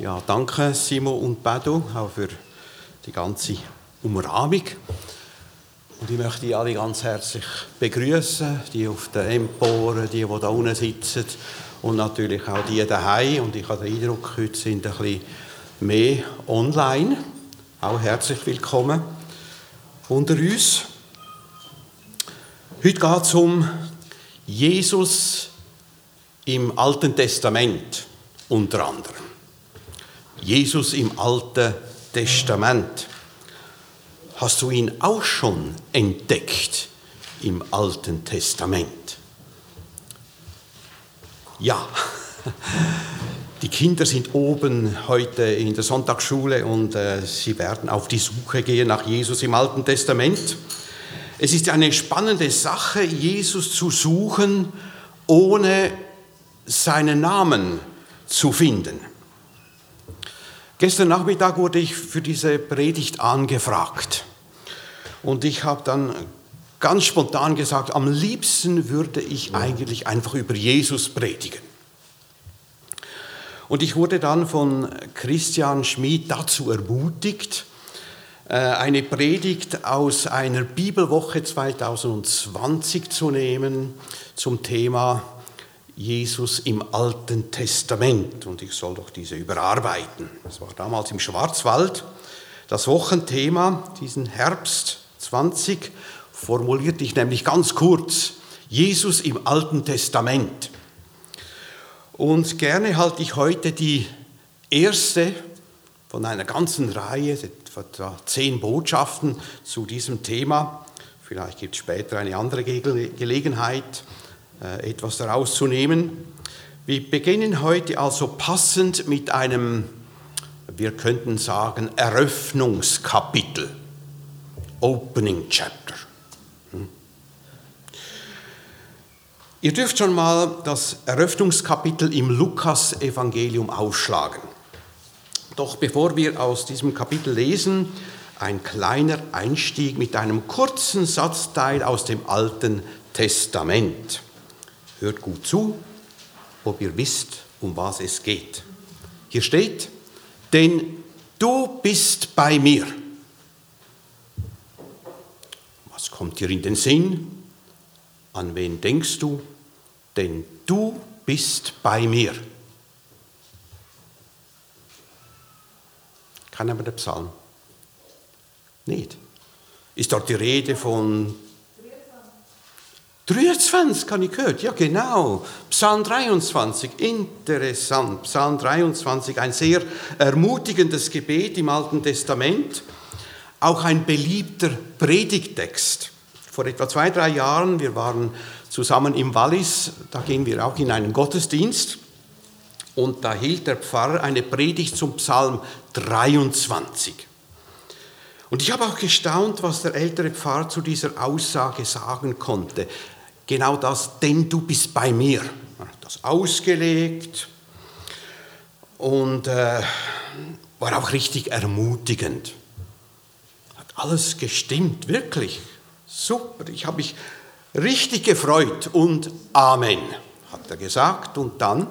Ja, danke Simo und Bedo auch für die ganze Umrahmung. Und ich möchte alle ganz herzlich begrüßen, die auf der Empore, die, die da unten sitzen und natürlich auch die daheim. Und ich habe den Eindruck, heute sind ein bisschen mehr online. Auch herzlich willkommen unter uns. Heute geht es um Jesus im Alten Testament unter anderem. Jesus im Alten Testament. Hast du ihn auch schon entdeckt im Alten Testament? Ja, die Kinder sind oben heute in der Sonntagsschule und äh, sie werden auf die Suche gehen nach Jesus im Alten Testament. Es ist eine spannende Sache, Jesus zu suchen, ohne seinen Namen zu finden. Gestern Nachmittag wurde ich für diese Predigt angefragt. Und ich habe dann ganz spontan gesagt, am liebsten würde ich eigentlich einfach über Jesus predigen. Und ich wurde dann von Christian Schmid dazu ermutigt, äh, eine Predigt aus einer Bibelwoche 2020 zu nehmen zum Thema Jesus im Alten Testament und ich soll doch diese überarbeiten. Das war damals im Schwarzwald. Das Wochenthema diesen Herbst 20 formulierte ich nämlich ganz kurz. Jesus im Alten Testament. Und gerne halte ich heute die erste von einer ganzen Reihe, etwa zehn Botschaften zu diesem Thema. Vielleicht gibt es später eine andere Gelegenheit. Äh, etwas daraus zu nehmen. Wir beginnen heute also passend mit einem, wir könnten sagen, Eröffnungskapitel, Opening Chapter. Hm. Ihr dürft schon mal das Eröffnungskapitel im Lukas-Evangelium aufschlagen. Doch bevor wir aus diesem Kapitel lesen, ein kleiner Einstieg mit einem kurzen Satzteil aus dem Alten Testament. Hört gut zu, ob ihr wisst, um was es geht. Hier steht, denn du bist bei mir. Was kommt dir in den Sinn? An wen denkst du? Denn du bist bei mir. Kann aber der Psalm? Nicht. Ist dort die Rede von 23 kann ich gehört, ja genau. Psalm 23, interessant. Psalm 23, ein sehr ermutigendes Gebet im Alten Testament, auch ein beliebter Predigtext. Vor etwa zwei, drei Jahren, wir waren zusammen im Wallis, da gingen wir auch in einen Gottesdienst und da hielt der Pfarrer eine Predigt zum Psalm 23. Und ich habe auch gestaunt, was der ältere Pfarrer zu dieser Aussage sagen konnte genau das, denn du bist bei mir. Er hat das ausgelegt und äh, war auch richtig ermutigend. Hat alles gestimmt, wirklich. Super, ich habe mich richtig gefreut und Amen, hat er gesagt. Und dann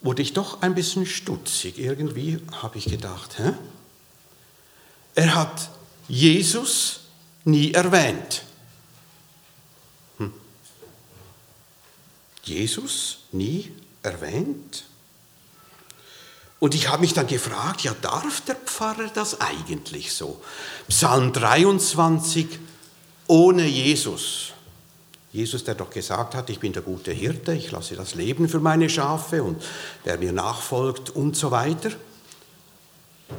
wurde ich doch ein bisschen stutzig. Irgendwie habe ich gedacht, hä? er hat Jesus nie erwähnt. Jesus nie erwähnt. Und ich habe mich dann gefragt, ja, darf der Pfarrer das eigentlich so? Psalm 23 ohne Jesus. Jesus, der doch gesagt hat, ich bin der gute Hirte, ich lasse das Leben für meine Schafe und wer mir nachfolgt und so weiter.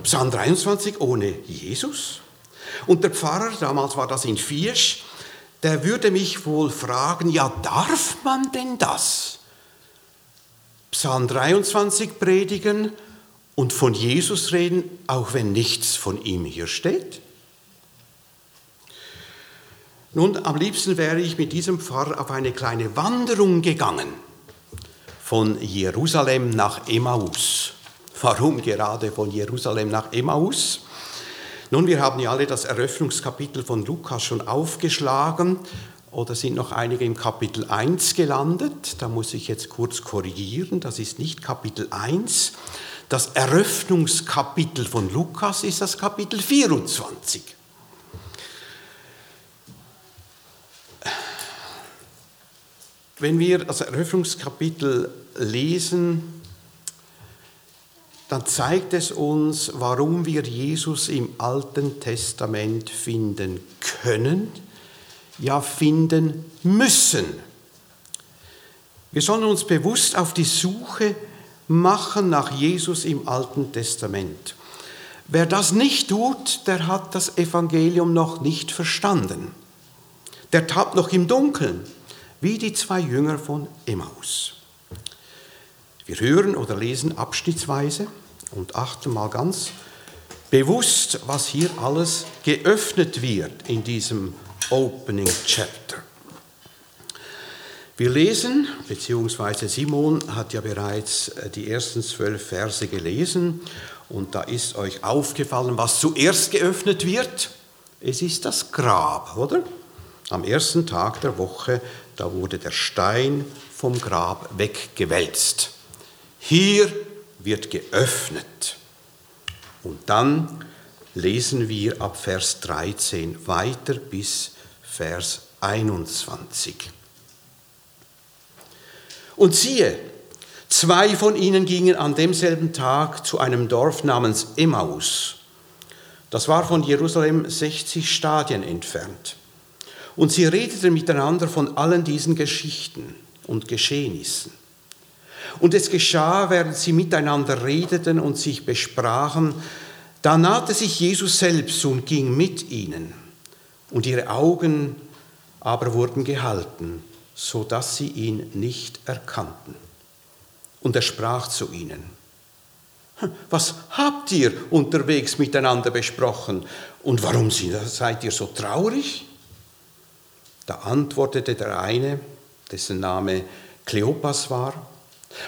Psalm 23 ohne Jesus. Und der Pfarrer, damals war das in Viersch, der würde mich wohl fragen, ja, darf man denn das? Psalm 23 predigen und von Jesus reden, auch wenn nichts von ihm hier steht? Nun, am liebsten wäre ich mit diesem Pfarrer auf eine kleine Wanderung gegangen von Jerusalem nach Emmaus. Warum gerade von Jerusalem nach Emmaus? Nun, wir haben ja alle das Eröffnungskapitel von Lukas schon aufgeschlagen oder sind noch einige im Kapitel 1 gelandet. Da muss ich jetzt kurz korrigieren, das ist nicht Kapitel 1. Das Eröffnungskapitel von Lukas ist das Kapitel 24. Wenn wir das Eröffnungskapitel lesen, dann zeigt es uns, warum wir Jesus im Alten Testament finden können, ja finden müssen. Wir sollen uns bewusst auf die Suche machen nach Jesus im Alten Testament. Wer das nicht tut, der hat das Evangelium noch nicht verstanden. Der tappt noch im Dunkeln, wie die zwei Jünger von Emmaus. Wir hören oder lesen abschnittsweise und achten mal ganz bewusst, was hier alles geöffnet wird in diesem Opening Chapter. Wir lesen, beziehungsweise Simon hat ja bereits äh, die ersten zwölf Verse gelesen und da ist euch aufgefallen, was zuerst geöffnet wird. Es ist das Grab, oder? Am ersten Tag der Woche, da wurde der Stein vom Grab weggewälzt. Hier wird geöffnet. Und dann lesen wir ab Vers 13 weiter bis Vers 21. Und siehe, zwei von ihnen gingen an demselben Tag zu einem Dorf namens Emmaus. Das war von Jerusalem 60 Stadien entfernt. Und sie redeten miteinander von allen diesen Geschichten und Geschehnissen. Und es geschah, während sie miteinander redeten und sich besprachen, da nahte sich Jesus selbst und ging mit ihnen. Und ihre Augen aber wurden gehalten so dass sie ihn nicht erkannten. Und er sprach zu ihnen, was habt ihr unterwegs miteinander besprochen und warum seid ihr so traurig? Da antwortete der eine, dessen Name Kleopas war,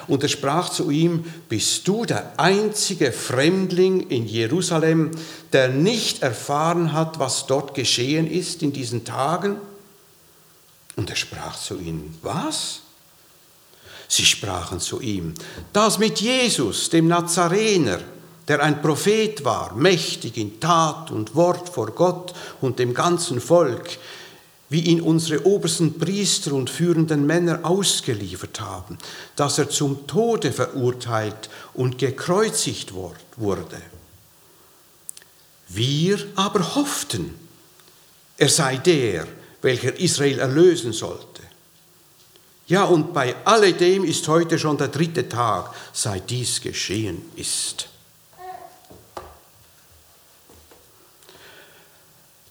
und er sprach zu ihm, bist du der einzige Fremdling in Jerusalem, der nicht erfahren hat, was dort geschehen ist in diesen Tagen? Und er sprach zu ihnen, was? Sie sprachen zu ihm, das mit Jesus, dem Nazarener, der ein Prophet war, mächtig in Tat und Wort vor Gott und dem ganzen Volk, wie ihn unsere obersten Priester und führenden Männer ausgeliefert haben, dass er zum Tode verurteilt und gekreuzigt wurde. Wir aber hofften, er sei der, welcher Israel erlösen sollte. Ja, und bei alledem ist heute schon der dritte Tag, seit dies geschehen ist.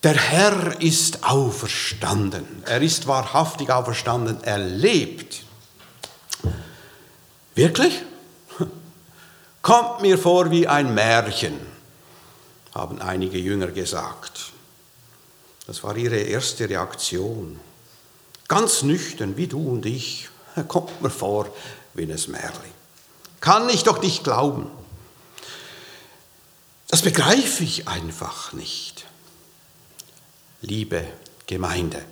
Der Herr ist auferstanden. Er ist wahrhaftig auferstanden. Er lebt. Wirklich? Kommt mir vor wie ein Märchen, haben einige Jünger gesagt. Das war ihre erste Reaktion. Ganz nüchtern, wie du und ich, kommt mir vor wie ein Märchen. Kann ich doch nicht glauben. Das begreife ich einfach nicht. Liebe Gemeinde,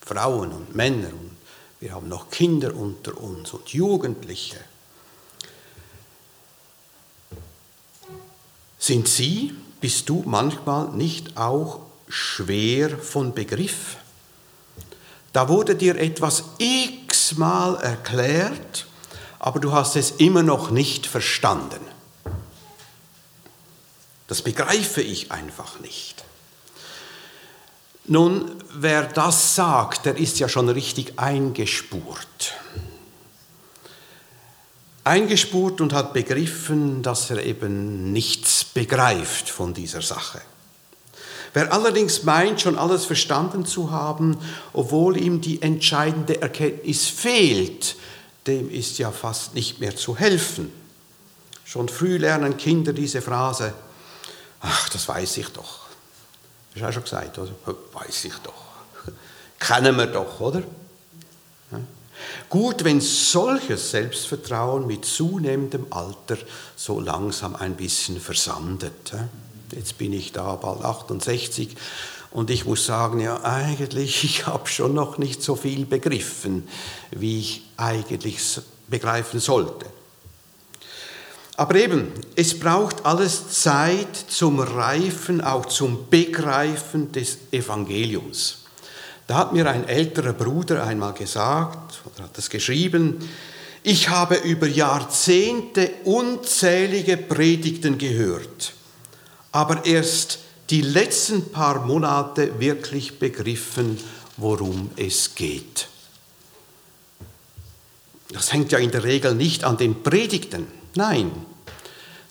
Frauen und Männer, und wir haben noch Kinder unter uns und Jugendliche. Sind Sie, bist du manchmal nicht auch schwer von Begriff. Da wurde dir etwas x-mal erklärt, aber du hast es immer noch nicht verstanden. Das begreife ich einfach nicht. Nun, wer das sagt, der ist ja schon richtig eingespurt. Eingespurt und hat begriffen, dass er eben nichts begreift von dieser Sache. Wer allerdings meint, schon alles verstanden zu haben, obwohl ihm die entscheidende Erkenntnis fehlt, dem ist ja fast nicht mehr zu helfen. Schon früh lernen Kinder diese Phrase, ach, das weiß ich doch. Das ist auch schon gesagt, oder? Weiß ich doch. Kennen wir doch, oder? Gut, wenn solches Selbstvertrauen mit zunehmendem Alter so langsam ein bisschen versandet. Jetzt bin ich da bald 68 und ich muss sagen, ja eigentlich, ich habe schon noch nicht so viel begriffen, wie ich eigentlich begreifen sollte. Aber eben, es braucht alles Zeit zum Reifen, auch zum Begreifen des Evangeliums. Da hat mir ein älterer Bruder einmal gesagt, oder hat es geschrieben, ich habe über Jahrzehnte unzählige Predigten gehört, aber erst die letzten paar Monate wirklich begriffen, worum es geht. Das hängt ja in der Regel nicht an den Predigten. Nein,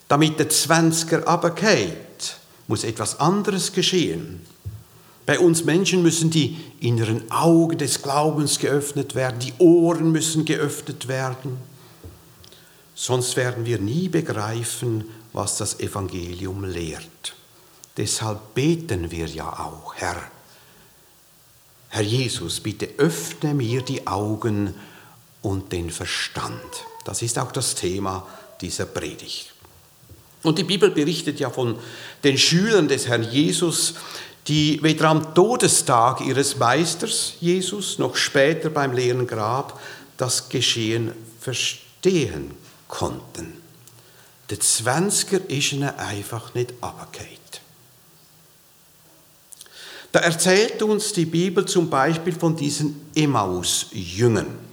damit der Zwanziger abgeht, muss etwas anderes geschehen. Bei uns Menschen müssen die inneren Augen des Glaubens geöffnet werden, die Ohren müssen geöffnet werden. Sonst werden wir nie begreifen, was das Evangelium lehrt. Deshalb beten wir ja auch, Herr. Herr Jesus, bitte öffne mir die Augen und den Verstand. Das ist auch das Thema dieser Predigt. Und die Bibel berichtet ja von den Schülern des Herrn Jesus, die weder am Todestag ihres Meisters Jesus noch später beim leeren Grab das Geschehen verstehen konnten. Der Zwanziger ist ihnen einfach nicht abgekehrt. Da erzählt uns die Bibel zum Beispiel von diesen Emmaus-Jüngern.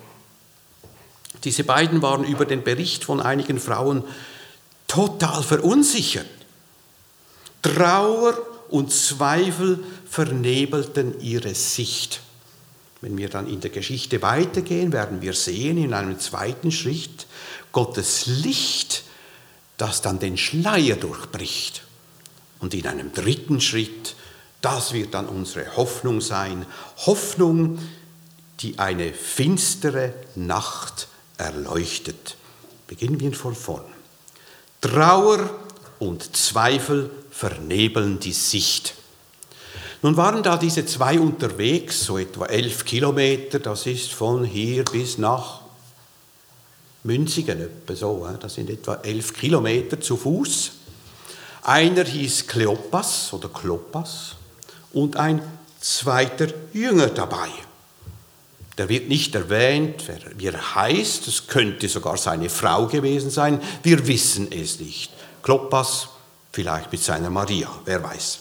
Diese beiden waren über den Bericht von einigen Frauen total verunsichert. Trauer und Zweifel vernebelten ihre Sicht. Wenn wir dann in der Geschichte weitergehen, werden wir sehen in einem zweiten Schritt Gottes Licht, das dann den Schleier durchbricht. Und in einem dritten Schritt, das wird dann unsere Hoffnung sein. Hoffnung, die eine finstere Nacht erleuchtet. Beginnen wir von vorn. Trauer und Zweifel vernebeln die Sicht. Nun waren da diese zwei unterwegs, so etwa elf Kilometer, das ist von hier bis nach Münzigen, etwa so, das sind etwa elf Kilometer zu Fuß. Einer hieß Kleopas oder Klopas und ein zweiter Jünger dabei. Der wird nicht erwähnt, wer, wie er heißt, es könnte sogar seine Frau gewesen sein, wir wissen es nicht. Kloppas, vielleicht mit seiner Maria, wer weiß.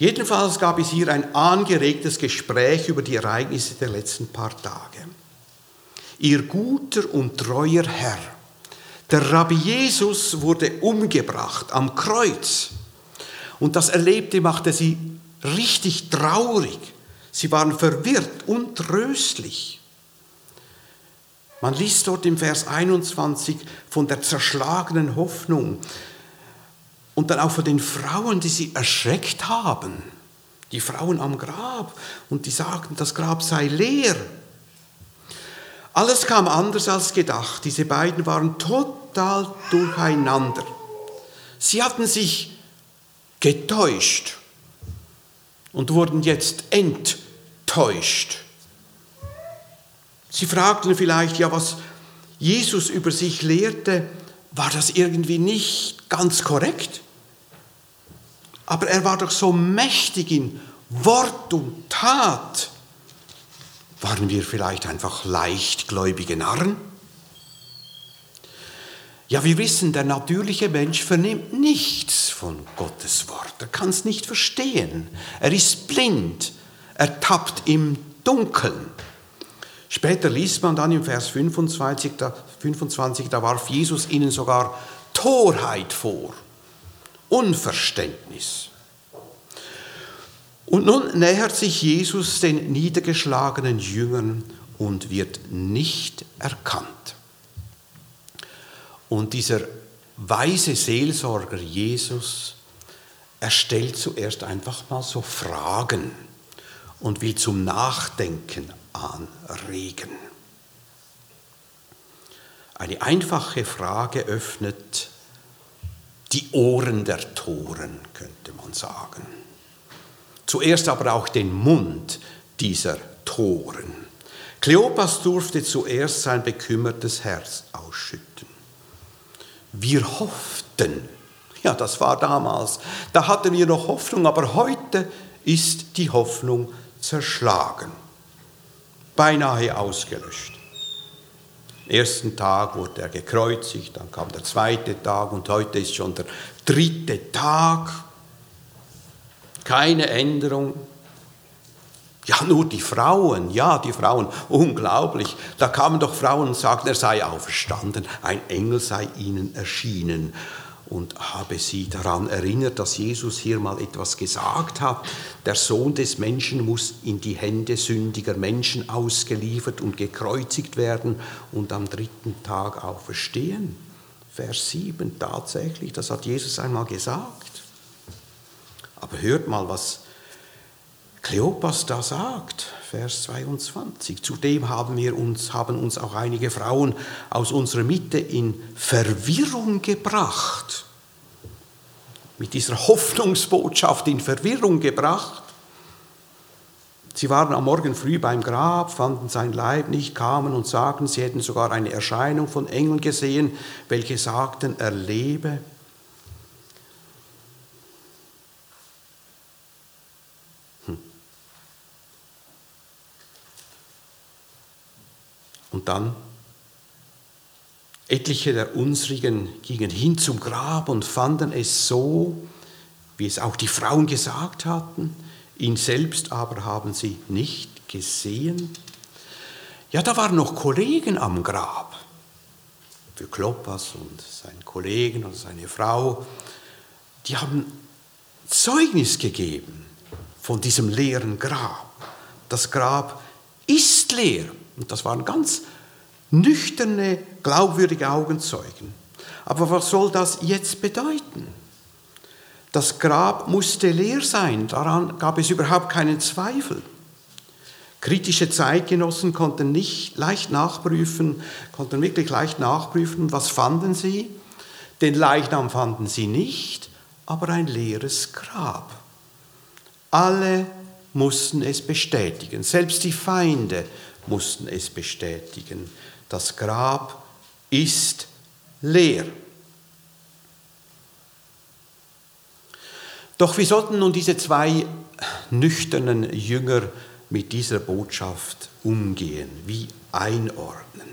Jedenfalls gab es hier ein angeregtes Gespräch über die Ereignisse der letzten paar Tage. Ihr guter und treuer Herr, der Rabbi Jesus wurde umgebracht am Kreuz. Und das Erlebte machte sie richtig traurig. Sie waren verwirrt, untröstlich. Man liest dort im Vers 21 von der zerschlagenen Hoffnung und dann auch von den Frauen, die sie erschreckt haben. Die Frauen am Grab und die sagten, das Grab sei leer. Alles kam anders als gedacht. Diese beiden waren total durcheinander. Sie hatten sich getäuscht und wurden jetzt enttäuscht. Sie fragten vielleicht, ja, was Jesus über sich lehrte, war das irgendwie nicht ganz korrekt? Aber er war doch so mächtig in Wort und Tat. Waren wir vielleicht einfach leichtgläubige Narren? Ja, wir wissen, der natürliche Mensch vernimmt nichts von Gottes Wort. Er kann es nicht verstehen. Er ist blind. Er tappt im Dunkeln. Später liest man dann im Vers 25 da, 25, da warf Jesus ihnen sogar Torheit vor, Unverständnis. Und nun nähert sich Jesus den niedergeschlagenen Jüngern und wird nicht erkannt. Und dieser weise Seelsorger Jesus, er stellt zuerst einfach mal so Fragen und will zum Nachdenken anregen. Eine einfache Frage öffnet die Ohren der Toren, könnte man sagen. Zuerst aber auch den Mund dieser Toren. Kleopas durfte zuerst sein bekümmertes Herz ausschütten. Wir hofften, ja, das war damals, da hatten wir noch Hoffnung, aber heute ist die Hoffnung zerschlagen, beinahe ausgelöscht. ersten Tag wurde er gekreuzigt, dann kam der zweite Tag und heute ist schon der dritte Tag. Keine Änderung. Ja, nur die Frauen, ja, die Frauen, unglaublich. Da kamen doch Frauen und sagten, er sei auferstanden, ein Engel sei ihnen erschienen und habe sie daran erinnert, dass Jesus hier mal etwas gesagt hat. Der Sohn des Menschen muss in die Hände sündiger Menschen ausgeliefert und gekreuzigt werden und am dritten Tag auferstehen. Vers 7 tatsächlich, das hat Jesus einmal gesagt. Aber hört mal, was Kleopas da sagt, Vers 22. Zudem haben, wir uns, haben uns auch einige Frauen aus unserer Mitte in Verwirrung gebracht. Mit dieser Hoffnungsbotschaft in Verwirrung gebracht. Sie waren am Morgen früh beim Grab, fanden sein Leib nicht, kamen und sagten, sie hätten sogar eine Erscheinung von Engeln gesehen, welche sagten, er lebe. Und dann, etliche der unsrigen gingen hin zum Grab und fanden es so, wie es auch die Frauen gesagt hatten, ihn selbst aber haben sie nicht gesehen. Ja, da waren noch Kollegen am Grab. Für Kloppas und seinen Kollegen und seine Frau, die haben Zeugnis gegeben von diesem leeren Grab. Das Grab ist leer. Und das waren ganz nüchterne, glaubwürdige Augenzeugen. Aber was soll das jetzt bedeuten? Das Grab musste leer sein, daran gab es überhaupt keinen Zweifel. Kritische Zeitgenossen konnten nicht leicht nachprüfen, konnten wirklich leicht nachprüfen, was fanden sie? Den Leichnam fanden sie nicht, aber ein leeres Grab. Alle mussten es bestätigen, selbst die Feinde mussten es bestätigen. Das Grab ist leer. Doch wie sollten nun diese zwei nüchternen Jünger mit dieser Botschaft umgehen? Wie einordnen?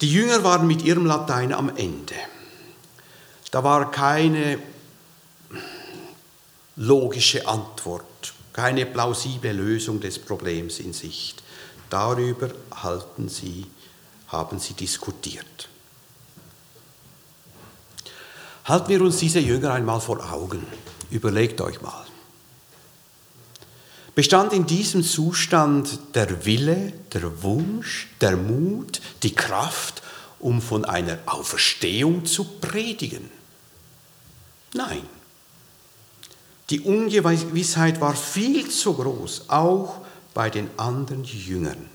Die Jünger waren mit ihrem Latein am Ende. Da war keine logische Antwort, keine plausible Lösung des Problems in Sicht. Darüber halten sie, haben sie diskutiert. Halten wir uns diese Jünger einmal vor Augen. Überlegt euch mal. Bestand in diesem Zustand der Wille, der Wunsch, der Mut, die Kraft, um von einer Auferstehung zu predigen? Nein. Die Ungewissheit war viel zu groß, auch bei den anderen Jüngern.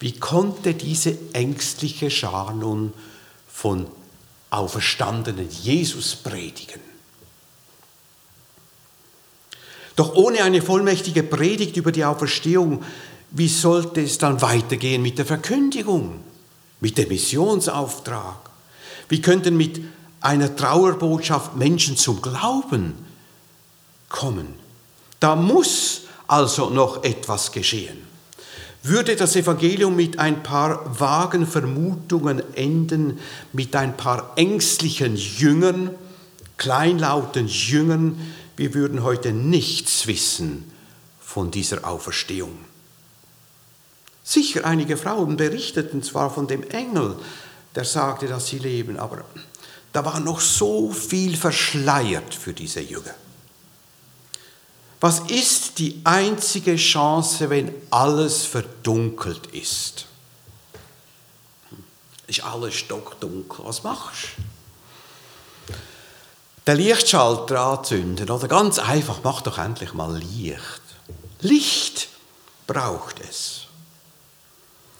Wie konnte diese ängstliche Schar nun von auferstandenen Jesus predigen? Doch ohne eine vollmächtige Predigt über die Auferstehung, wie sollte es dann weitergehen mit der Verkündigung, mit dem Missionsauftrag? Wie könnten mit einer Trauerbotschaft Menschen zum Glauben kommen? Da muss also noch etwas geschehen. Würde das Evangelium mit ein paar vagen Vermutungen enden, mit ein paar ängstlichen Jüngern, kleinlauten Jüngern, wir würden heute nichts wissen von dieser Auferstehung. Sicher, einige Frauen berichteten zwar von dem Engel, der sagte, dass sie leben, aber da war noch so viel verschleiert für diese Jünger. Was ist die einzige Chance, wenn alles verdunkelt ist? Ist alles stockdunkel. Was machst du? Den Lichtschalter anzünden oder ganz einfach, mach doch endlich mal Licht. Licht braucht es.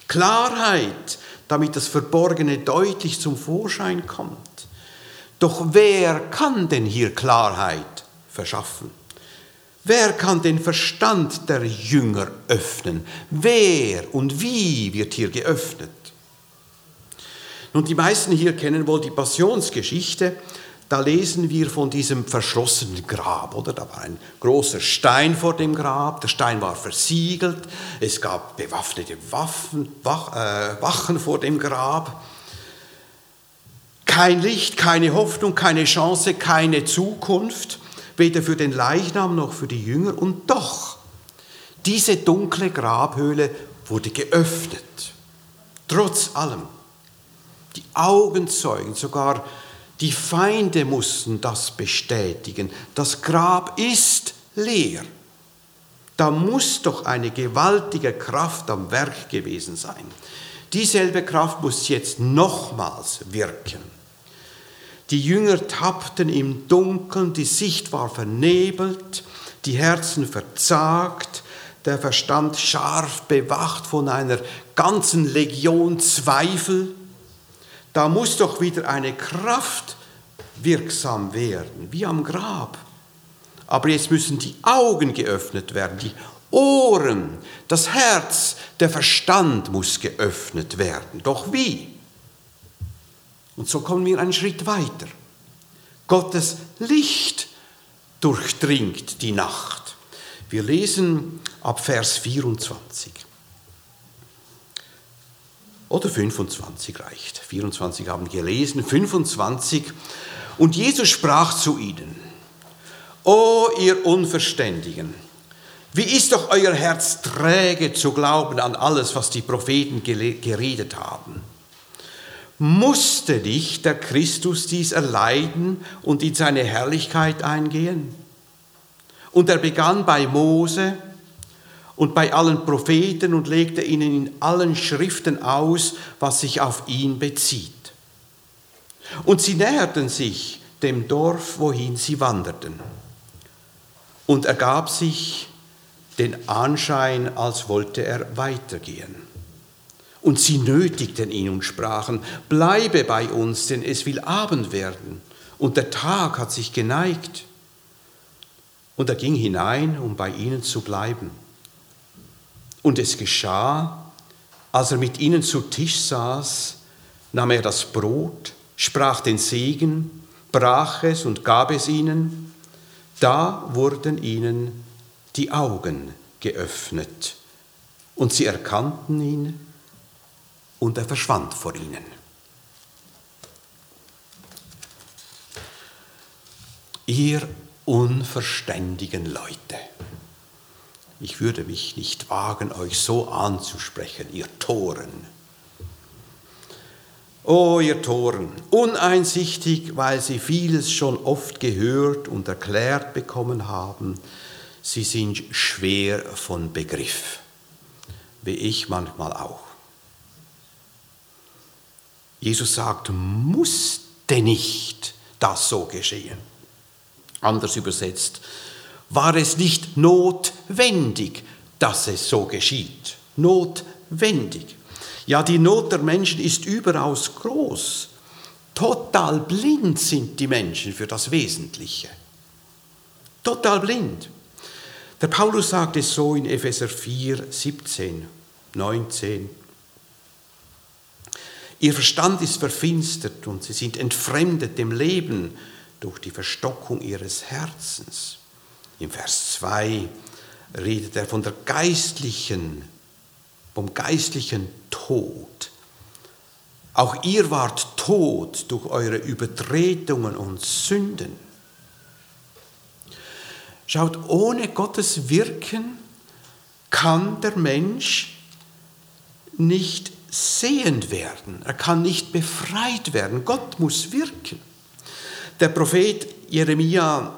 Klarheit, damit das Verborgene deutlich zum Vorschein kommt. Doch wer kann denn hier Klarheit verschaffen? Wer kann den Verstand der Jünger öffnen? Wer und wie wird hier geöffnet? Nun, die meisten hier kennen wohl die Passionsgeschichte. da lesen wir von diesem verschlossenen Grab, oder? Da war ein großer Stein vor dem Grab, der Stein war versiegelt, es gab bewaffnete Waffen, Wach, äh, Wachen vor dem Grab. Kein Licht, keine Hoffnung, keine Chance, keine Zukunft, weder für den Leichnam noch für die Jünger. Und doch, diese dunkle Grabhöhle wurde geöffnet, trotz allem. Die Augenzeugen, sogar die Feinde mussten das bestätigen. Das Grab ist leer. Da muss doch eine gewaltige Kraft am Werk gewesen sein. Dieselbe Kraft muss jetzt nochmals wirken. Die Jünger tappten im Dunkeln, die Sicht war vernebelt, die Herzen verzagt, der Verstand scharf bewacht von einer ganzen Legion Zweifel. Da muss doch wieder eine Kraft wirksam werden, wie am Grab. Aber jetzt müssen die Augen geöffnet werden, die Ohren, das Herz, der Verstand muss geöffnet werden. Doch wie? Und so kommen wir einen Schritt weiter. Gottes Licht durchdringt die Nacht. Wir lesen ab Vers 24. Oder 25 reicht. 24 haben gelesen, 25. Und Jesus sprach zu ihnen, O ihr Unverständigen, wie ist doch euer Herz träge zu glauben an alles, was die Propheten geredet haben? Musste nicht der Christus dies erleiden und in seine Herrlichkeit eingehen? Und er begann bei Mose, und bei allen Propheten und legte ihnen in allen Schriften aus, was sich auf ihn bezieht. Und sie näherten sich dem Dorf, wohin sie wanderten. Und er gab sich den Anschein, als wollte er weitergehen. Und sie nötigten ihn und sprachen, bleibe bei uns, denn es will Abend werden, und der Tag hat sich geneigt. Und er ging hinein, um bei ihnen zu bleiben. Und es geschah, als er mit ihnen zu Tisch saß, nahm er das Brot, sprach den Segen, brach es und gab es ihnen. Da wurden ihnen die Augen geöffnet und sie erkannten ihn und er verschwand vor ihnen. Ihr unverständigen Leute. Ich würde mich nicht wagen, euch so anzusprechen, ihr Toren. O oh, ihr Toren, uneinsichtig, weil sie vieles schon oft gehört und erklärt bekommen haben, sie sind schwer von Begriff, wie ich manchmal auch. Jesus sagt, musste nicht das so geschehen. Anders übersetzt, war es nicht notwendig, dass es so geschieht. Notwendig. Ja, die Not der Menschen ist überaus groß. Total blind sind die Menschen für das Wesentliche. Total blind. Der Paulus sagt es so in Epheser 4, 17, 19. Ihr Verstand ist verfinstert und sie sind entfremdet dem Leben durch die Verstockung ihres Herzens. Im Vers 2 redet er von der geistlichen, vom geistlichen Tod. Auch ihr wart tot durch eure Übertretungen und Sünden. Schaut, ohne Gottes Wirken kann der Mensch nicht sehend werden. Er kann nicht befreit werden. Gott muss wirken. Der Prophet Jeremia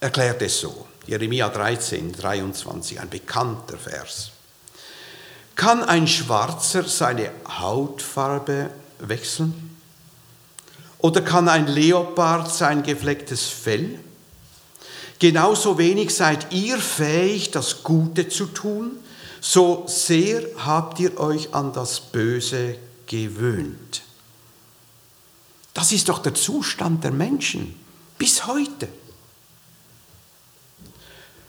erklärt es so. Jeremia 13, 23, ein bekannter Vers. Kann ein Schwarzer seine Hautfarbe wechseln? Oder kann ein Leopard sein geflecktes Fell? Genauso wenig seid ihr fähig, das Gute zu tun, so sehr habt ihr euch an das Böse gewöhnt. Das ist doch der Zustand der Menschen bis heute.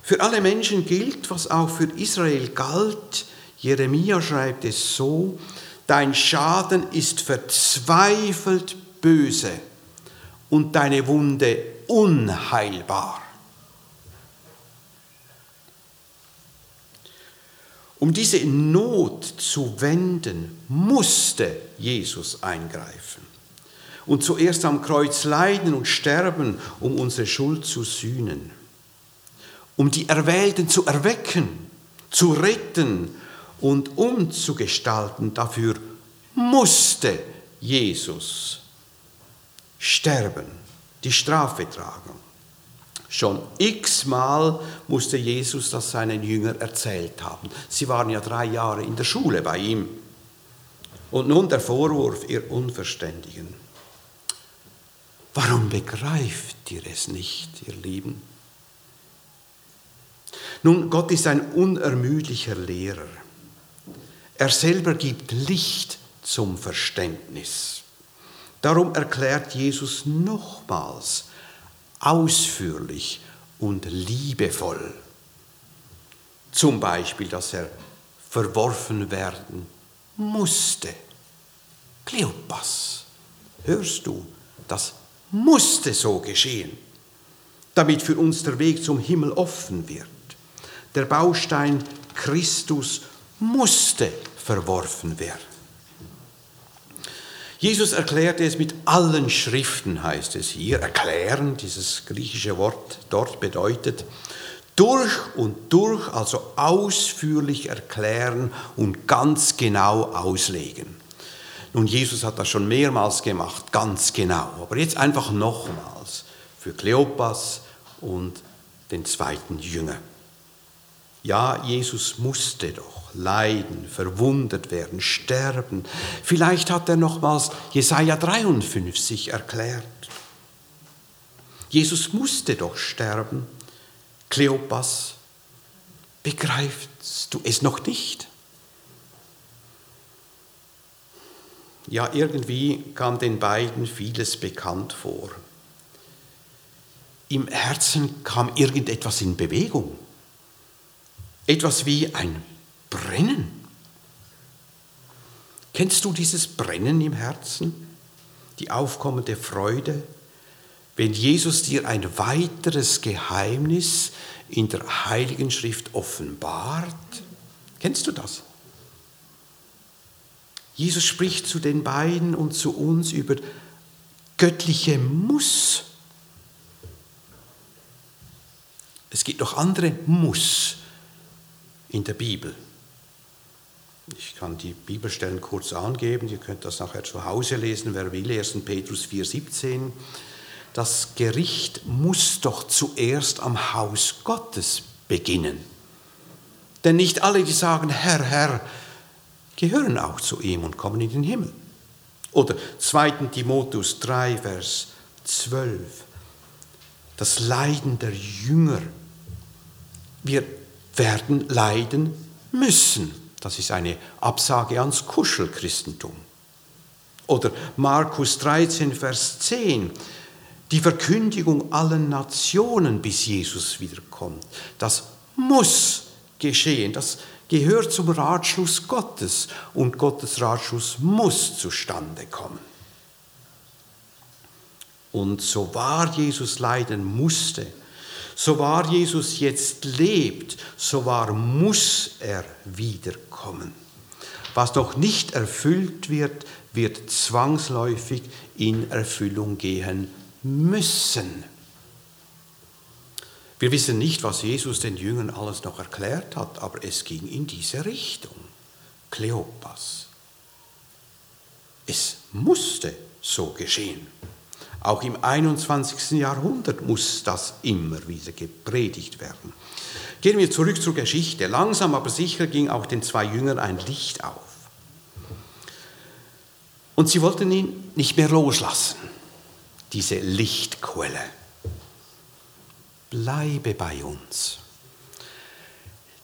Für alle Menschen gilt, was auch für Israel galt. Jeremia schreibt es so, dein Schaden ist verzweifelt böse und deine Wunde unheilbar. Um diese Not zu wenden, musste Jesus eingreifen und zuerst am Kreuz leiden und sterben, um unsere Schuld zu sühnen, um die Erwählten zu erwecken, zu retten und umzugestalten. Dafür musste Jesus sterben, die Strafe tragen. Schon x-mal musste Jesus das seinen Jüngern erzählt haben. Sie waren ja drei Jahre in der Schule bei ihm. Und nun der Vorwurf, ihr Unverständigen. Warum begreift ihr es nicht, ihr Lieben? Nun, Gott ist ein unermüdlicher Lehrer. Er selber gibt Licht zum Verständnis. Darum erklärt Jesus nochmals ausführlich und liebevoll. Zum Beispiel, dass er verworfen werden musste. Kleopas, hörst du, das musste so geschehen, damit für uns der Weg zum Himmel offen wird. Der Baustein Christus musste verworfen werden. Jesus erklärte es mit allen Schriften, heißt es hier. Erklären, dieses griechische Wort dort bedeutet durch und durch, also ausführlich erklären und ganz genau auslegen. Nun, Jesus hat das schon mehrmals gemacht, ganz genau, aber jetzt einfach nochmals für Kleopas und den zweiten Jünger. Ja, Jesus musste doch leiden, verwundet werden, sterben. Vielleicht hat er nochmals Jesaja 53 erklärt. Jesus musste doch sterben. Kleopas, begreifst du es noch nicht? Ja, irgendwie kam den beiden vieles bekannt vor. Im Herzen kam irgendetwas in Bewegung etwas wie ein Brennen. Kennst du dieses Brennen im Herzen? Die aufkommende Freude, wenn Jesus dir ein weiteres Geheimnis in der Heiligen Schrift offenbart? Kennst du das? Jesus spricht zu den beiden und zu uns über göttliche Muss. Es gibt noch andere Muss in der Bibel. Ich kann die Bibelstellen kurz angeben, ihr könnt das nachher zu Hause lesen, wer will, 1. Petrus 4,17. Das Gericht muss doch zuerst am Haus Gottes beginnen. Denn nicht alle, die sagen, Herr, Herr, gehören auch zu ihm und kommen in den Himmel. Oder 2. Timotheus 3, Vers 12. Das Leiden der Jünger. Wir werden leiden müssen. Das ist eine Absage ans Kuschelchristentum. Oder Markus 13, Vers 10, die Verkündigung allen Nationen, bis Jesus wiederkommt. Das muss geschehen, das gehört zum Ratschluss Gottes und Gottes Ratschluss muss zustande kommen. Und so wahr Jesus leiden musste, so wahr Jesus jetzt lebt, so wahr muss er wiederkommen. Was noch nicht erfüllt wird, wird zwangsläufig in Erfüllung gehen müssen. Wir wissen nicht, was Jesus den Jüngern alles noch erklärt hat, aber es ging in diese Richtung. Kleopas. Es musste so geschehen. Auch im 21. Jahrhundert muss das immer wieder gepredigt werden. Gehen wir zurück zur Geschichte. Langsam aber sicher ging auch den zwei Jüngern ein Licht auf. Und sie wollten ihn nicht mehr loslassen, diese Lichtquelle. Bleibe bei uns.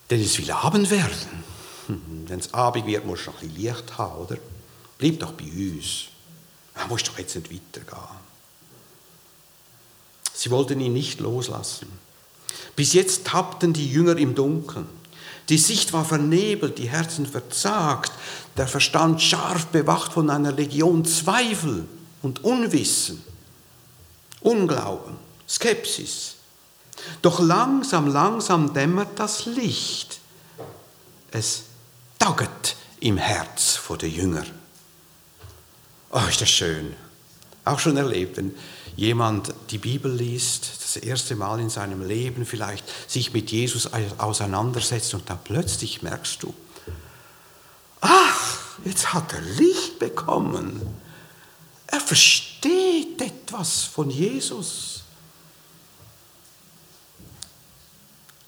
Denn es will Abend werden. Wenn es Abend wird, musst du noch ein Licht haben, oder? Bleib doch bei uns. Du musst doch jetzt nicht weitergehen. Sie wollten ihn nicht loslassen. Bis jetzt tappten die Jünger im Dunkeln. Die Sicht war vernebelt, die Herzen verzagt, der Verstand scharf bewacht von einer Legion Zweifel und Unwissen. Unglauben, Skepsis. Doch langsam, langsam dämmert das Licht. Es tauget im Herz vor der Jünger. Oh, ist das schön. Auch schon erlebt, wenn jemand die Bibel liest, das erste Mal in seinem Leben vielleicht sich mit Jesus auseinandersetzt und dann plötzlich merkst du, ach, jetzt hat er Licht bekommen. Er versteht etwas von Jesus.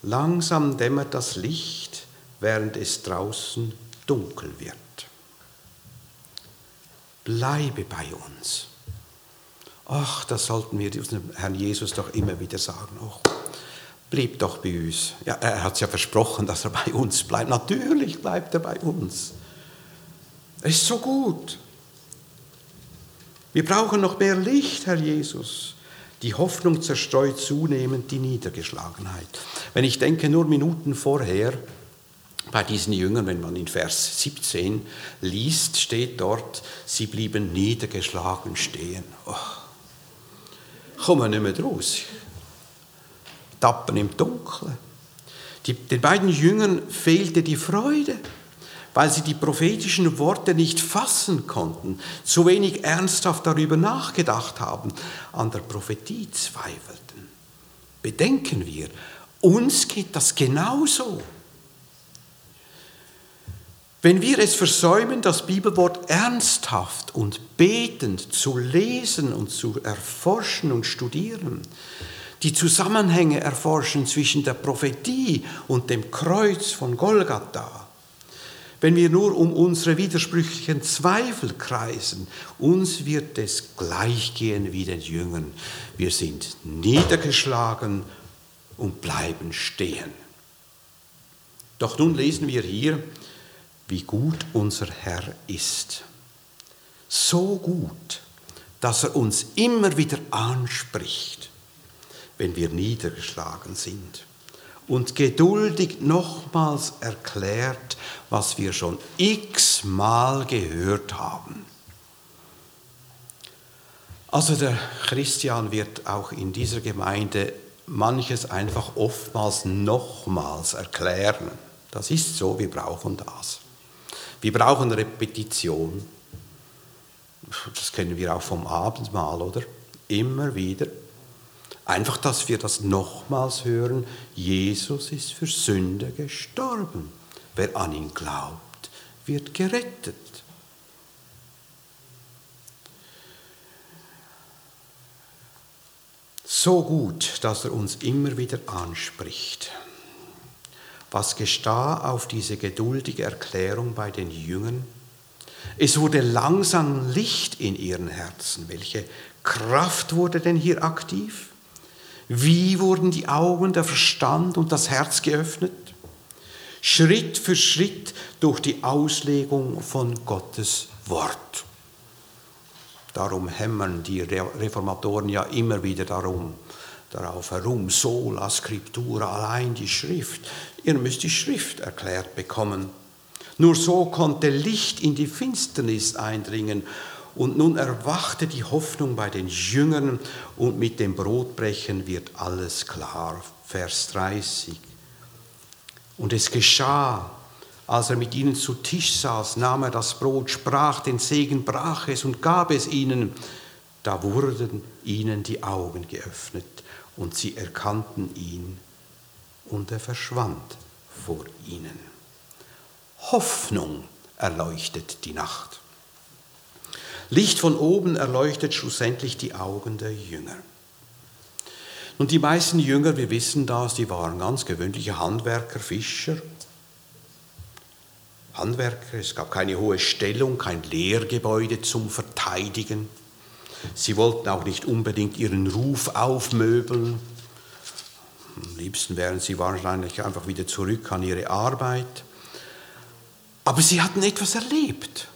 Langsam dämmert das Licht, während es draußen dunkel wird. Bleibe bei uns. Ach, das sollten wir dem Herrn Jesus doch immer wieder sagen. Ach, blieb doch bei uns. Ja, er hat es ja versprochen, dass er bei uns bleibt. Natürlich bleibt er bei uns. Er ist so gut. Wir brauchen noch mehr Licht, Herr Jesus. Die Hoffnung zerstreut zunehmend die Niedergeschlagenheit. Wenn ich denke, nur Minuten vorher, bei diesen Jüngern, wenn man in Vers 17 liest, steht dort, sie blieben niedergeschlagen stehen. Oh, kommen nicht mehr raus. Tappen im Dunkeln. Die, den beiden Jüngern fehlte die Freude, weil sie die prophetischen Worte nicht fassen konnten, zu wenig ernsthaft darüber nachgedacht haben, an der Prophetie zweifelten. Bedenken wir, uns geht das genauso. Wenn wir es versäumen, das Bibelwort ernsthaft und betend zu lesen und zu erforschen und studieren, die Zusammenhänge erforschen zwischen der Prophetie und dem Kreuz von Golgatha, wenn wir nur um unsere widersprüchlichen Zweifel kreisen, uns wird es gleichgehen wie den Jüngern. Wir sind niedergeschlagen und bleiben stehen. Doch nun lesen wir hier, wie gut unser Herr ist. So gut, dass er uns immer wieder anspricht, wenn wir niedergeschlagen sind und geduldig nochmals erklärt, was wir schon x-mal gehört haben. Also der Christian wird auch in dieser Gemeinde manches einfach oftmals nochmals erklären. Das ist so, wir brauchen das. Wir brauchen Repetition. Das kennen wir auch vom Abendmahl, oder? Immer wieder. Einfach, dass wir das nochmals hören. Jesus ist für Sünder gestorben. Wer an ihn glaubt, wird gerettet. So gut, dass er uns immer wieder anspricht. Was geschah auf diese geduldige Erklärung bei den Jüngern? Es wurde langsam Licht in ihren Herzen. Welche Kraft wurde denn hier aktiv? Wie wurden die Augen, der Verstand und das Herz geöffnet? Schritt für Schritt durch die Auslegung von Gottes Wort. Darum hämmern die Reformatoren ja immer wieder darum, darauf herum, sola scriptura, allein die Schrift. Ihr müsst die Schrift erklärt bekommen. Nur so konnte Licht in die Finsternis eindringen und nun erwachte die Hoffnung bei den Jüngern und mit dem Brotbrechen wird alles klar. Vers 30. Und es geschah, als er mit ihnen zu Tisch saß, nahm er das Brot, sprach den Segen, brach es und gab es ihnen. Da wurden ihnen die Augen geöffnet und sie erkannten ihn und er verschwand vor ihnen. Hoffnung erleuchtet die Nacht. Licht von oben erleuchtet schlussendlich die Augen der Jünger. Und die meisten Jünger, wir wissen das, die waren ganz gewöhnliche Handwerker, Fischer. Handwerker, es gab keine hohe Stellung, kein Lehrgebäude zum Verteidigen. Sie wollten auch nicht unbedingt ihren Ruf aufmöbeln. Am liebsten wären sie wahrscheinlich einfach wieder zurück an ihre Arbeit. Aber sie hatten etwas erlebt.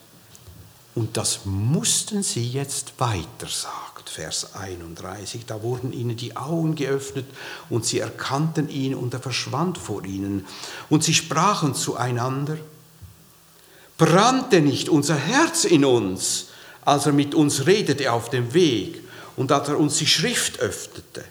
Und das mussten sie jetzt weiter, sagt Vers 31. Da wurden ihnen die Augen geöffnet und sie erkannten ihn und er verschwand vor ihnen. Und sie sprachen zueinander, brannte nicht unser Herz in uns, als er mit uns redete auf dem Weg und als er uns die Schrift öffnete.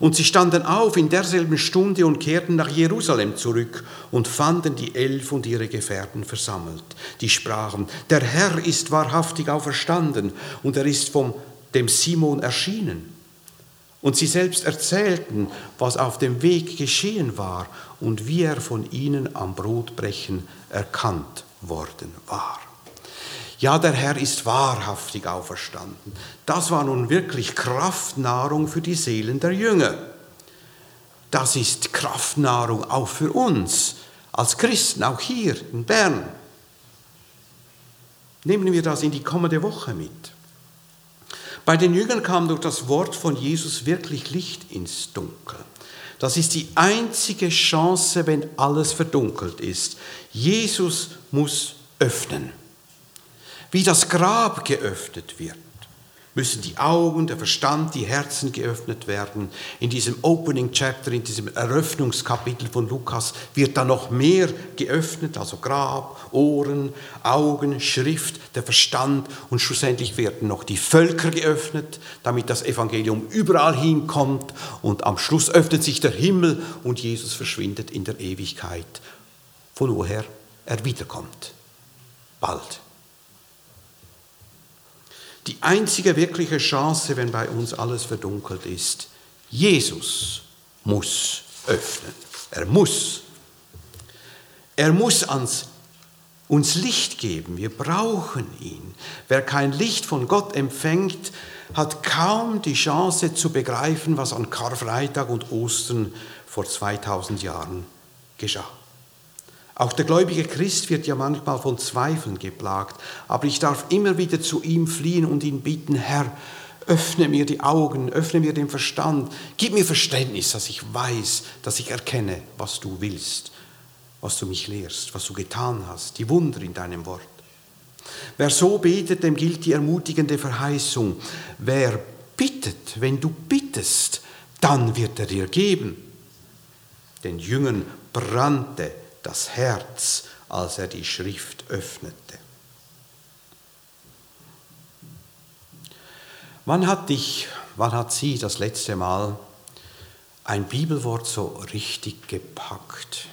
Und sie standen auf in derselben Stunde und kehrten nach Jerusalem zurück und fanden die Elf und ihre Gefährten versammelt. Die sprachen, der Herr ist wahrhaftig auferstanden und er ist vom dem Simon erschienen. Und sie selbst erzählten, was auf dem Weg geschehen war und wie er von ihnen am Brotbrechen erkannt worden war. Ja, der Herr ist wahrhaftig auferstanden. Das war nun wirklich Kraftnahrung für die Seelen der Jünger. Das ist Kraftnahrung auch für uns als Christen, auch hier in Bern. Nehmen wir das in die kommende Woche mit. Bei den Jüngern kam durch das Wort von Jesus wirklich Licht ins Dunkel. Das ist die einzige Chance, wenn alles verdunkelt ist. Jesus muss öffnen. Wie das Grab geöffnet wird müssen die Augen, der Verstand, die Herzen geöffnet werden. In diesem Opening Chapter, in diesem Eröffnungskapitel von Lukas wird da noch mehr geöffnet, also Grab, Ohren, Augen, Schrift, der Verstand und schlussendlich werden noch die Völker geöffnet, damit das Evangelium überall hinkommt und am Schluss öffnet sich der Himmel und Jesus verschwindet in der Ewigkeit, von woher er wiederkommt. Bald. Die einzige wirkliche Chance, wenn bei uns alles verdunkelt ist, Jesus muss öffnen. Er muss. Er muss ans, uns Licht geben. Wir brauchen ihn. Wer kein Licht von Gott empfängt, hat kaum die Chance zu begreifen, was an Karfreitag und Ostern vor 2000 Jahren geschah. Auch der gläubige Christ wird ja manchmal von Zweifeln geplagt, aber ich darf immer wieder zu ihm fliehen und ihn bitten, Herr, öffne mir die Augen, öffne mir den Verstand, gib mir Verständnis, dass ich weiß, dass ich erkenne, was du willst, was du mich lehrst, was du getan hast, die Wunder in deinem Wort. Wer so betet, dem gilt die ermutigende Verheißung. Wer bittet, wenn du bittest, dann wird er dir geben. Den Jüngern brannte das Herz, als er die Schrift öffnete. Wann hat dich, wann hat sie das letzte Mal ein Bibelwort so richtig gepackt?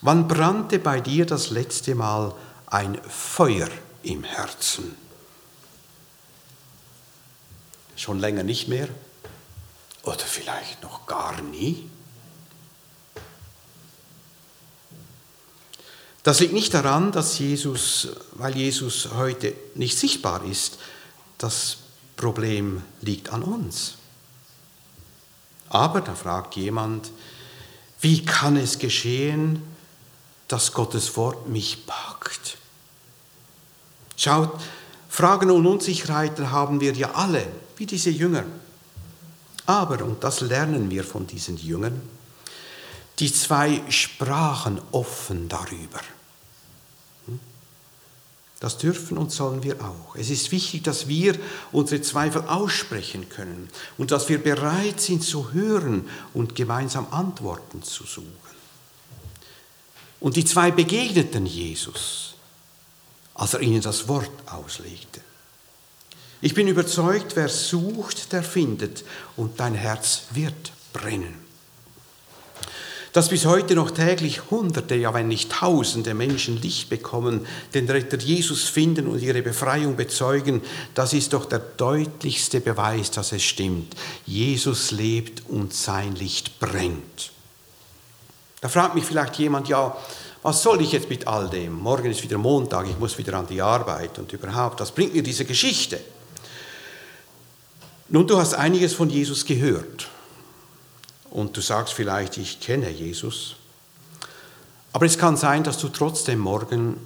Wann brannte bei dir das letzte Mal ein Feuer im Herzen? Schon länger nicht mehr? Oder vielleicht noch gar nie? Das liegt nicht daran, dass Jesus, weil Jesus heute nicht sichtbar ist, das Problem liegt an uns. Aber da fragt jemand, wie kann es geschehen, dass Gottes Wort mich packt? Schaut, Fragen und Unsicherheiten haben wir ja alle, wie diese Jünger. Aber, und das lernen wir von diesen Jüngern, die zwei sprachen offen darüber. Das dürfen und sollen wir auch. Es ist wichtig, dass wir unsere Zweifel aussprechen können und dass wir bereit sind zu hören und gemeinsam Antworten zu suchen. Und die zwei begegneten Jesus, als er ihnen das Wort auslegte. Ich bin überzeugt, wer sucht, der findet und dein Herz wird brennen dass bis heute noch täglich Hunderte, ja wenn nicht Tausende Menschen Licht bekommen, den Retter Jesus finden und ihre Befreiung bezeugen, das ist doch der deutlichste Beweis, dass es stimmt. Jesus lebt und sein Licht brennt. Da fragt mich vielleicht jemand, ja, was soll ich jetzt mit all dem? Morgen ist wieder Montag, ich muss wieder an die Arbeit und überhaupt, was bringt mir diese Geschichte? Nun, du hast einiges von Jesus gehört und du sagst vielleicht, ich kenne Jesus. Aber es kann sein, dass du trotzdem morgen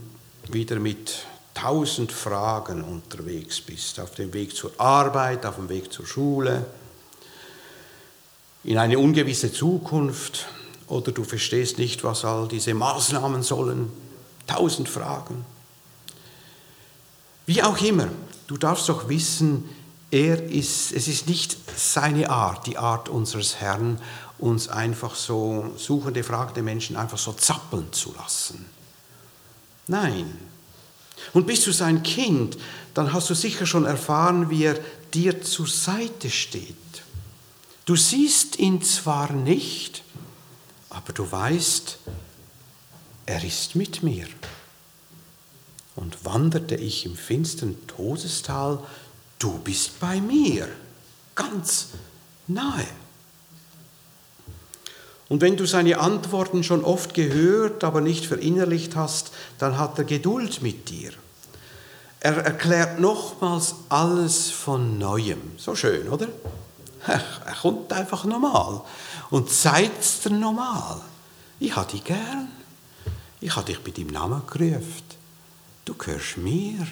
wieder mit tausend Fragen unterwegs bist, auf dem Weg zur Arbeit, auf dem Weg zur Schule, in eine ungewisse Zukunft oder du verstehst nicht, was all diese Maßnahmen sollen. Tausend Fragen. Wie auch immer, du darfst doch wissen, er ist, es ist nicht seine Art, die Art unseres Herrn, uns einfach so suchende, fragende Menschen einfach so zappeln zu lassen. Nein, Und bist du sein Kind, dann hast du sicher schon erfahren, wie er dir zur Seite steht. Du siehst ihn zwar nicht, aber du weißt, er ist mit mir. Und wanderte ich im finsteren Todestal, du bist bei mir, ganz nahe. Und wenn du seine Antworten schon oft gehört, aber nicht verinnerlicht hast, dann hat er Geduld mit dir. Er erklärt nochmals alles von neuem. So schön, oder? Er kommt einfach normal und zeigt es normal. Ich habe dich gern. Ich habe dich bei deinem Namen gerufen. Du gehörst mir.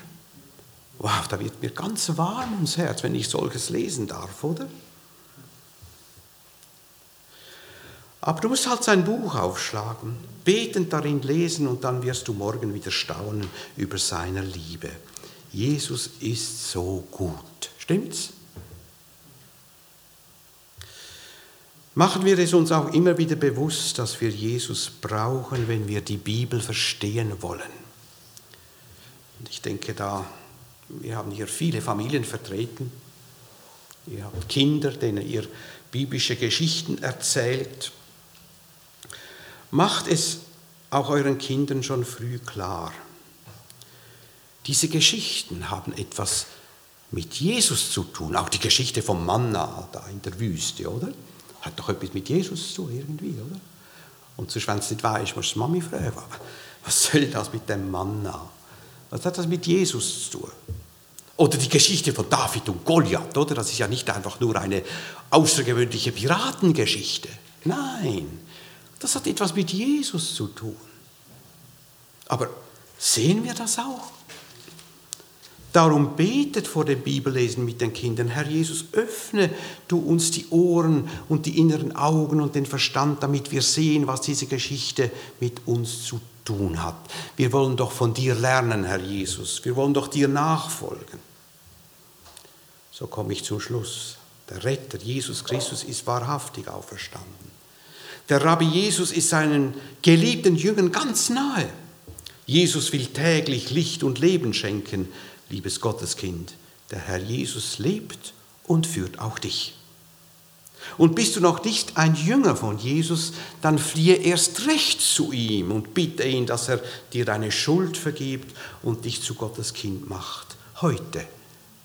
Wow, da wird mir ganz warm ums Herz, wenn ich solches lesen darf, oder? Aber du musst halt sein Buch aufschlagen, betend darin lesen und dann wirst du morgen wieder staunen über seine Liebe. Jesus ist so gut. Stimmt's? Machen wir es uns auch immer wieder bewusst, dass wir Jesus brauchen, wenn wir die Bibel verstehen wollen. Und ich denke da, wir haben hier viele Familien vertreten. Ihr habt Kinder, denen ihr biblische Geschichten erzählt. Macht es auch euren Kindern schon früh klar. Diese Geschichten haben etwas mit Jesus zu tun. Auch die Geschichte vom Manna da in der Wüste, oder? Hat doch etwas mit Jesus zu irgendwie, oder? Und sonst, wenn es nicht weiß, musst du Mami fragen. Was soll das mit dem Manna? Was hat das mit Jesus zu tun? Oder die Geschichte von David und Goliath, oder? Das ist ja nicht einfach nur eine außergewöhnliche Piratengeschichte. Nein, das hat etwas mit Jesus zu tun. Aber sehen wir das auch? Darum betet vor dem Bibellesen mit den Kindern, Herr Jesus, öffne du uns die Ohren und die inneren Augen und den Verstand, damit wir sehen, was diese Geschichte mit uns zu tun hat. Wir wollen doch von dir lernen, Herr Jesus. Wir wollen doch dir nachfolgen. So komme ich zum Schluss. Der Retter, Jesus Christus, ist wahrhaftig auferstanden. Der Rabbi Jesus ist seinen geliebten Jüngern ganz nahe. Jesus will täglich Licht und Leben schenken, liebes Gotteskind. Der Herr Jesus lebt und führt auch dich. Und bist du noch nicht ein Jünger von Jesus, dann fliehe erst recht zu ihm und bitte ihn, dass er dir deine Schuld vergibt und dich zu Gottes Kind macht. Heute,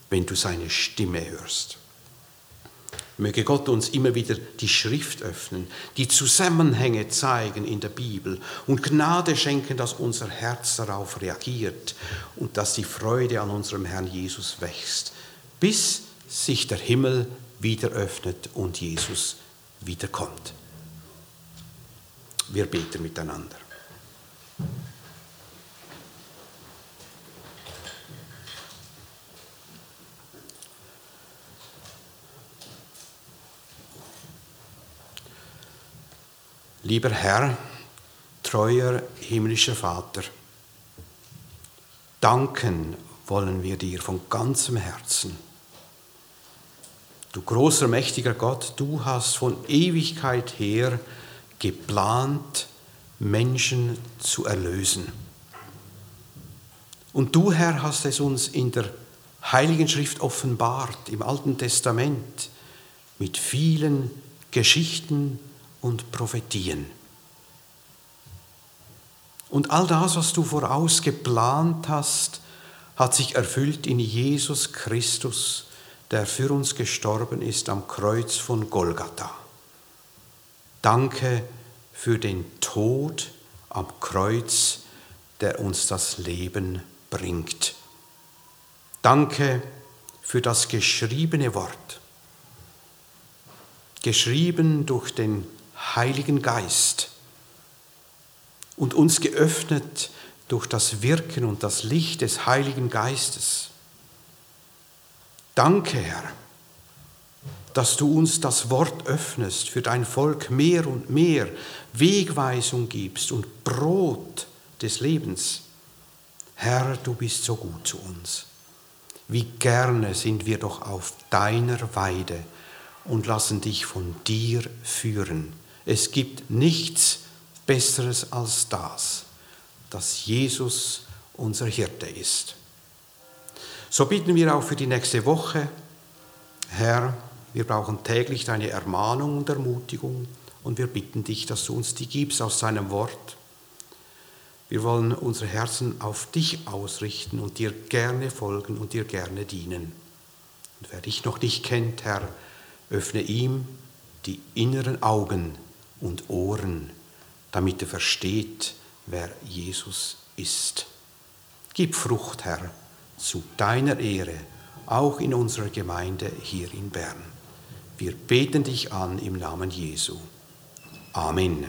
wenn du seine Stimme hörst. Möge Gott uns immer wieder die Schrift öffnen, die Zusammenhänge zeigen in der Bibel und Gnade schenken, dass unser Herz darauf reagiert und dass die Freude an unserem Herrn Jesus wächst, bis sich der Himmel wieder öffnet und Jesus wiederkommt. Wir beten miteinander. Lieber Herr, treuer himmlischer Vater, danken wollen wir dir von ganzem Herzen. Du großer, mächtiger Gott, du hast von Ewigkeit her geplant, Menschen zu erlösen. Und du, Herr, hast es uns in der Heiligen Schrift offenbart, im Alten Testament, mit vielen Geschichten, und Prophetien. Und all das, was du voraus geplant hast, hat sich erfüllt in Jesus Christus, der für uns gestorben ist am Kreuz von Golgatha. Danke für den Tod am Kreuz, der uns das Leben bringt. Danke für das geschriebene Wort, geschrieben durch den Heiligen Geist und uns geöffnet durch das Wirken und das Licht des Heiligen Geistes. Danke, Herr, dass du uns das Wort öffnest, für dein Volk mehr und mehr Wegweisung gibst und Brot des Lebens. Herr, du bist so gut zu uns. Wie gerne sind wir doch auf deiner Weide und lassen dich von dir führen. Es gibt nichts Besseres als das, dass Jesus unser Hirte ist. So bitten wir auch für die nächste Woche, Herr, wir brauchen täglich deine Ermahnung und Ermutigung und wir bitten dich, dass du uns die gibst aus seinem Wort. Wir wollen unsere Herzen auf dich ausrichten und dir gerne folgen und dir gerne dienen. Und wer dich noch nicht kennt, Herr, öffne ihm die inneren Augen und Ohren, damit er versteht, wer Jesus ist. Gib Frucht, Herr, zu deiner Ehre, auch in unserer Gemeinde hier in Bern. Wir beten dich an im Namen Jesu. Amen.